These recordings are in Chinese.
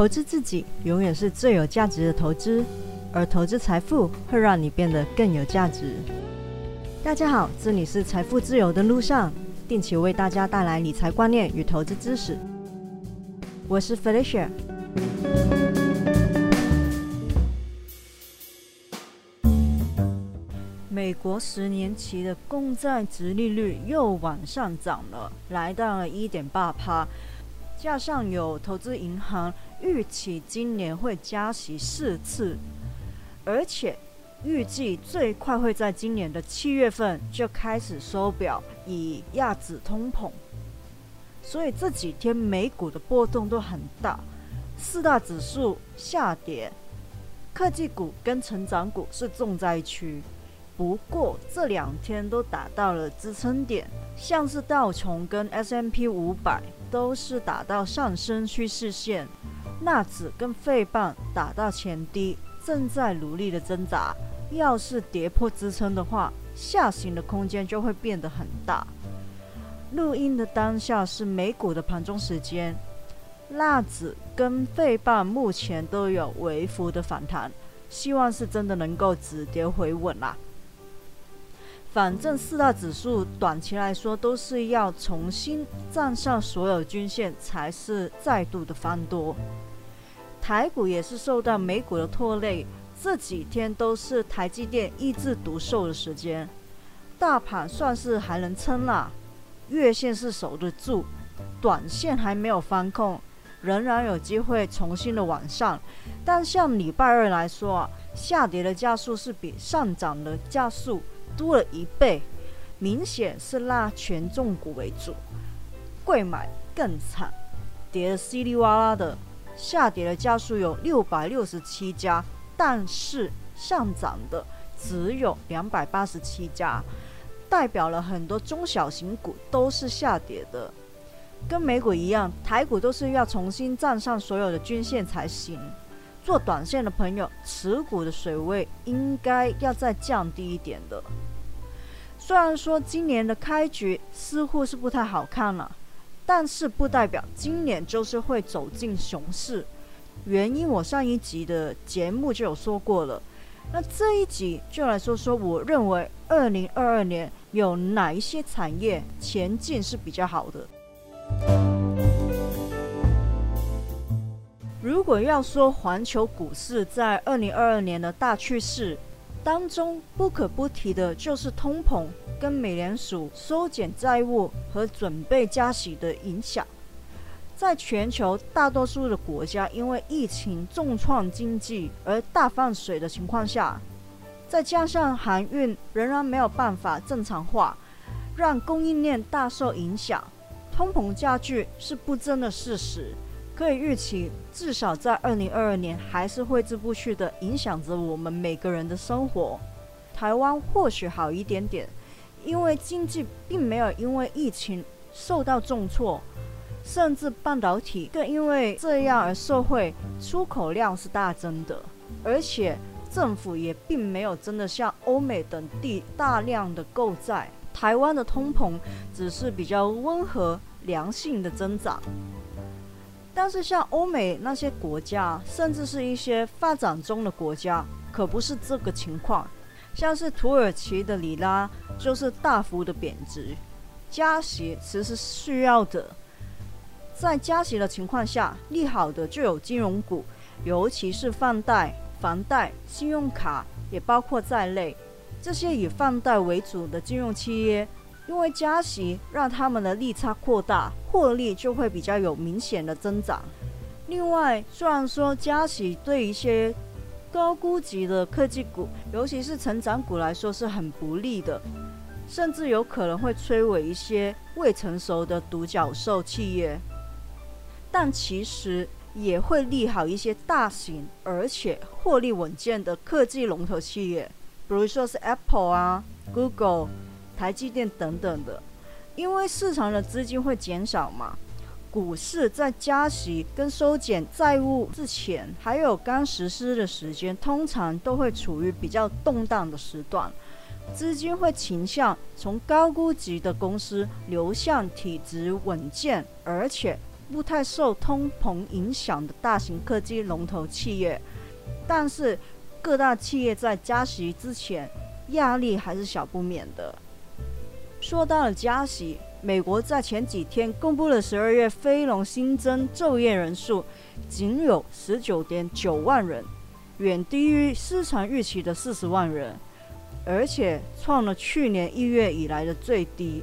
投资自己永远是最有价值的投资，而投资财富会让你变得更有价值。大家好，这里是财富自由的路上，定期为大家带来理财观念与投资知识。我是 Felicia。美国十年期的公债值利率又往上涨了，来到了一点八趴。加上有投资银行预期今年会加息四次，而且预计最快会在今年的七月份就开始收表，以压制通膨。所以这几天美股的波动都很大，四大指数下跌，科技股跟成长股是重灾区。不过这两天都达到了支撑点，像是道琼跟 S M P 五百都是打到上升趋势线，纳指跟费棒打到前低，正在努力的挣扎。要是跌破支撑的话，下行的空间就会变得很大。录音的当下是美股的盘中时间，纳指跟费棒目前都有微幅的反弹，希望是真的能够止跌回稳啦。反正四大指数短期来说都是要重新站上所有均线，才是再度的翻多。台股也是受到美股的拖累，这几天都是台积电一枝独秀的时间，大盘算是还能撑啦，月线是守得住，短线还没有翻空，仍然有机会重新的往上。但像礼拜二来说啊，下跌的加速是比上涨的加速。多了一倍，明显是拉权重股为主，贵买更惨，跌得稀里哗啦的，下跌的家数有六百六十七家，但是上涨的只有两百八十七家，代表了很多中小型股都是下跌的，跟美股一样，台股都是要重新站上所有的均线才行。做短线的朋友，持股的水位应该要再降低一点的。虽然说今年的开局似乎是不太好看了，但是不代表今年就是会走进熊市。原因我上一集的节目就有说过了。那这一集就来说说，我认为二零二二年有哪一些产业前景是比较好的。如果要说环球股市在二零二二年的大趋势当中，不可不提的就是通膨跟美联储收减债务和准备加息的影响。在全球大多数的国家因为疫情重创经济而大放水的情况下，再加上航运仍然没有办法正常化，让供应链大受影响，通膨加剧是不争的事实。可以预期，至少在二零二二年还是挥之不去的，影响着我们每个人的生活。台湾或许好一点点，因为经济并没有因为疫情受到重挫，甚至半导体更因为这样而受惠，出口量是大增的。而且政府也并没有真的像欧美等地大量的购债，台湾的通膨只是比较温和、良性的增长。但是像欧美那些国家，甚至是一些发展中的国家，可不是这个情况。像是土耳其的里拉就是大幅的贬值，加息其实需要的。在加息的情况下，利好的就有金融股，尤其是放贷、房贷、信用卡也包括在内。这些以放贷为主的金融企业。因为加息让他们的利差扩大，获利就会比较有明显的增长。另外，虽然说加息对一些高估值的科技股，尤其是成长股来说是很不利的，甚至有可能会摧毁一些未成熟的独角兽企业，但其实也会利好一些大型而且获利稳健的科技龙头企业，比如说是 Apple 啊、Google。台积电等等的，因为市场的资金会减少嘛，股市在加息跟收减债务之前，还有刚实施的时间，通常都会处于比较动荡的时段，资金会倾向从高估值的公司流向体质稳健而且不太受通膨影响的大型科技龙头企业，但是各大企业在加息之前，压力还是小不免的。说到了加息，美国在前几天公布了十二月非农新增就业人数，仅有十九点九万人，远低于市场预期的四十万人，而且创了去年一月以来的最低。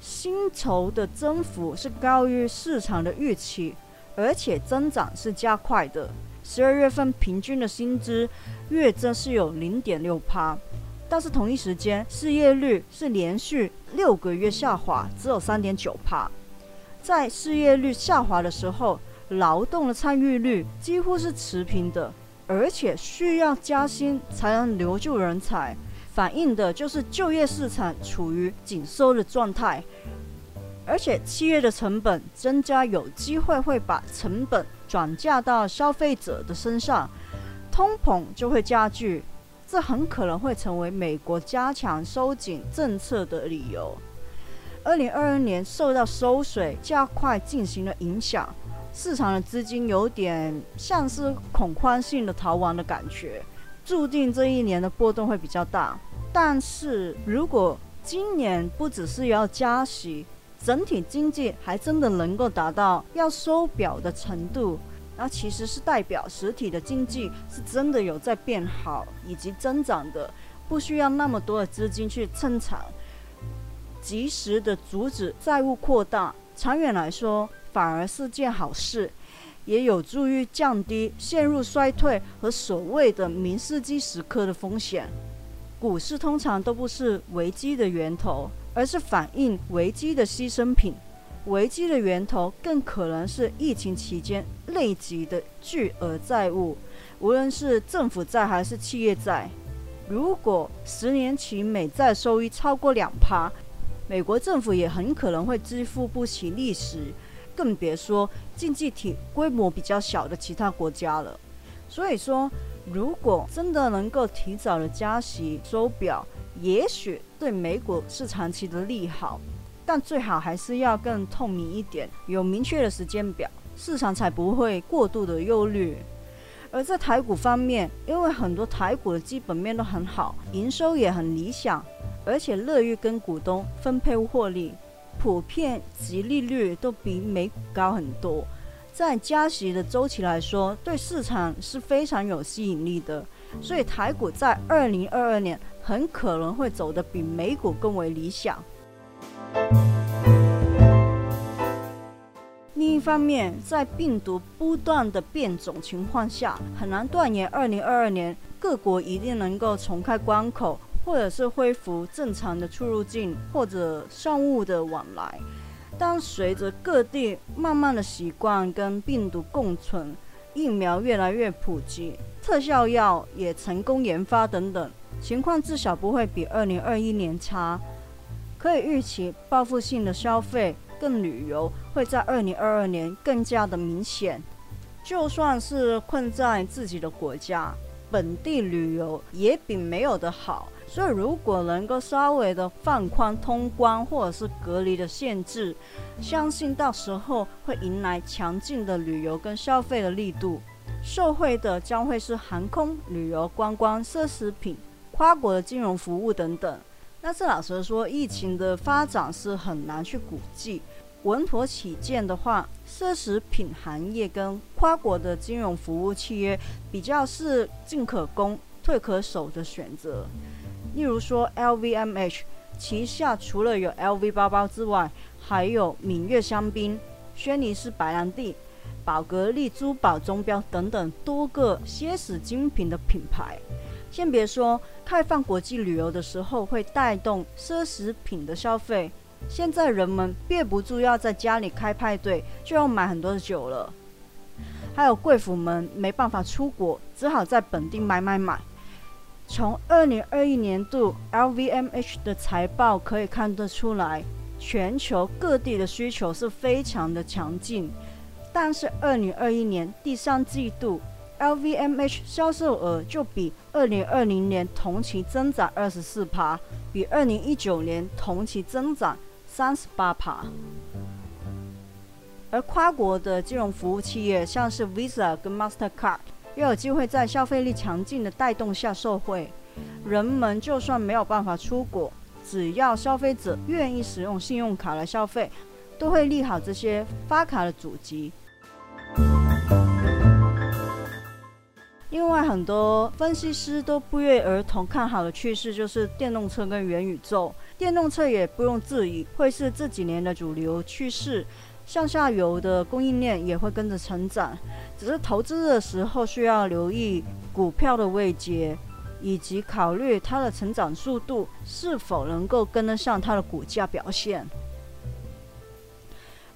薪酬的增幅是高于市场的预期，而且增长是加快的。十二月份平均的薪资月增是有零点六趴，但是同一时间失业率是连续六个月下滑，只有三点九帕。在失业率下滑的时候，劳动的参与率几乎是持平的，而且需要加薪才能留住人才。反映的就是就业市场处于紧缩的状态，而且企业的成本增加有机会会把成本转嫁到消费者的身上，通膨就会加剧，这很可能会成为美国加强收紧政策的理由。二零二二年受到收水加快进行的影响，市场的资金有点像是恐慌性的逃亡的感觉。注定这一年的波动会比较大，但是如果今年不只是要加息，整体经济还真的能够达到要收表的程度，那其实是代表实体的经济是真的有在变好以及增长的，不需要那么多的资金去撑场，及时的阻止债务扩大，长远来说反而是件好事。也有助于降低陷入衰退和所谓的“明世纪时刻”的风险。股市通常都不是危机的源头，而是反映危机的牺牲品。危机的源头更可能是疫情期间累积的巨额债务，无论是政府债还是企业债。如果十年期美债收益超过两趴，美国政府也很可能会支付不起利息。更别说经济体规模比较小的其他国家了。所以说，如果真的能够提早的加息收表，也许对美股是长期的利好，但最好还是要更透明一点，有明确的时间表，市场才不会过度的忧虑。而在台股方面，因为很多台股的基本面都很好，营收也很理想，而且乐于跟股东分配获利。普遍及利率都比美股高很多，在加息的周期来说，对市场是非常有吸引力的。所以台股在二零二二年很可能会走得比美股更为理想。另一方面，在病毒不断的变种情况下，很难断言二零二二年各国一定能够重开关口。或者是恢复正常的出入境或者商务的往来，但随着各地慢慢的习惯跟病毒共存，疫苗越来越普及，特效药也成功研发等等，情况至少不会比二零二一年差。可以预期，报复性的消费跟旅游会在二零二二年更加的明显。就算是困在自己的国家，本地旅游也比没有的好。所以，如果能够稍微的放宽通关或者是隔离的限制，相信到时候会迎来强劲的旅游跟消费的力度。受惠的将会是航空、旅游、观光、奢侈品、跨国的金融服务等等。那这老实说，疫情的发展是很难去估计。稳妥起见的话，奢侈品行业跟跨国的金融服务契约比较是进可攻、退可守的选择。例如说，LVMH 旗下除了有 LV 包包之外，还有闽粤香槟、轩尼诗白兰地、宝格丽珠宝钟表等等多个奢侈精品的品牌。先别说开放国际旅游的时候会带动奢侈品的消费，现在人们憋不住要在家里开派对，就要买很多的酒了。还有贵妇们没办法出国，只好在本地买买买。从二零二一年度 LVMH 的财报可以看得出来，全球各地的需求是非常的强劲。但是二零二一年第三季度 LVMH 销售额就比二零二零年同期增长二十四%，比二零一九年同期增长三十八%。而跨国的金融服务企业，像是 Visa 跟 Mastercard，又有机会在消费力强劲的带动下受惠。人们就算没有办法出国，只要消费者愿意使用信用卡来消费，都会利好这些发卡的主机。另外，很多分析师都不约而同看好的趋势就是电动车跟元宇宙。电动车也不用质疑，会是这几年的主流趋势。向下游的供应链也会跟着成长，只是投资的时候需要留意股票的位阶，以及考虑它的成长速度是否能够跟得上它的股价表现。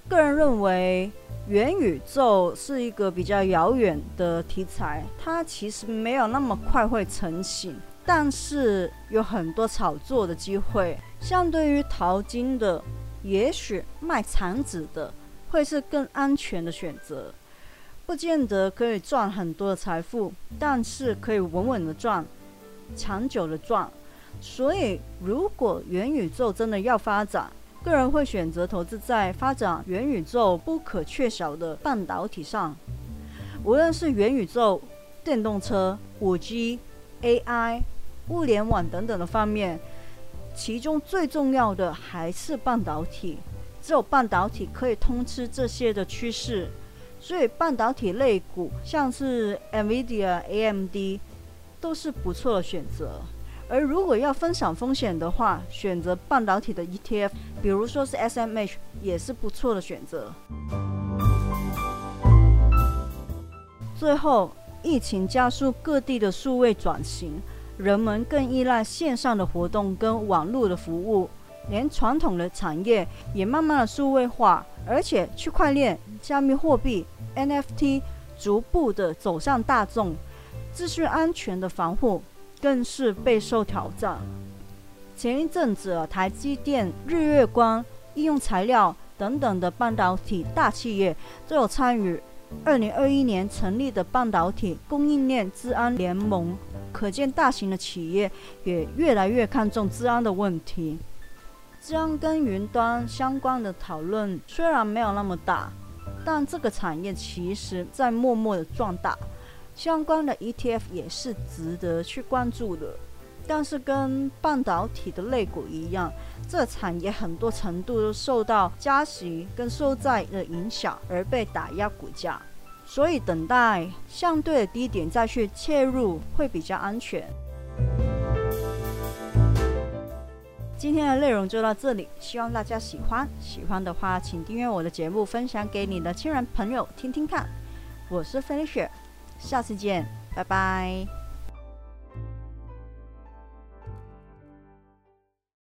个人认为。元宇宙是一个比较遥远的题材，它其实没有那么快会成型，但是有很多炒作的机会。相对于淘金的，也许卖产纸的会是更安全的选择，不见得可以赚很多的财富，但是可以稳稳的赚，长久的赚。所以，如果元宇宙真的要发展，个人会选择投资在发展元宇宙不可缺少的半导体上，无论是元宇宙、电动车、五 G、AI、物联网等等的方面，其中最重要的还是半导体。只有半导体可以通吃这些的趋势，所以半导体类股像是 NVIDIA、AMD 都是不错的选择。而如果要分享风险的话，选择半导体的 ETF，比如说是 SMH，也是不错的选择。最后，疫情加速各地的数位转型，人们更依赖线上的活动跟网络的服务，连传统的产业也慢慢的数位化，而且区块链、加密货币、NFT 逐步的走向大众，资讯安全的防护。更是备受挑战。前一阵子，台积电、日月光、应用材料等等的半导体大企业都有参与2021年成立的半导体供应链治安联盟，可见大型的企业也越来越看重治安的问题。治安跟云端相关的讨论虽然没有那么大，但这个产业其实在默默的壮大。相关的 ETF 也是值得去关注的，但是跟半导体的类股一样，这产业很多程度都受到加息跟受债的影响而被打压股价，所以等待相对的低点再去切入会比较安全。今天的内容就到这里，希望大家喜欢。喜欢的话，请订阅我的节目，分享给你的亲人朋友听听看。我是 Felicia。下次见，拜拜。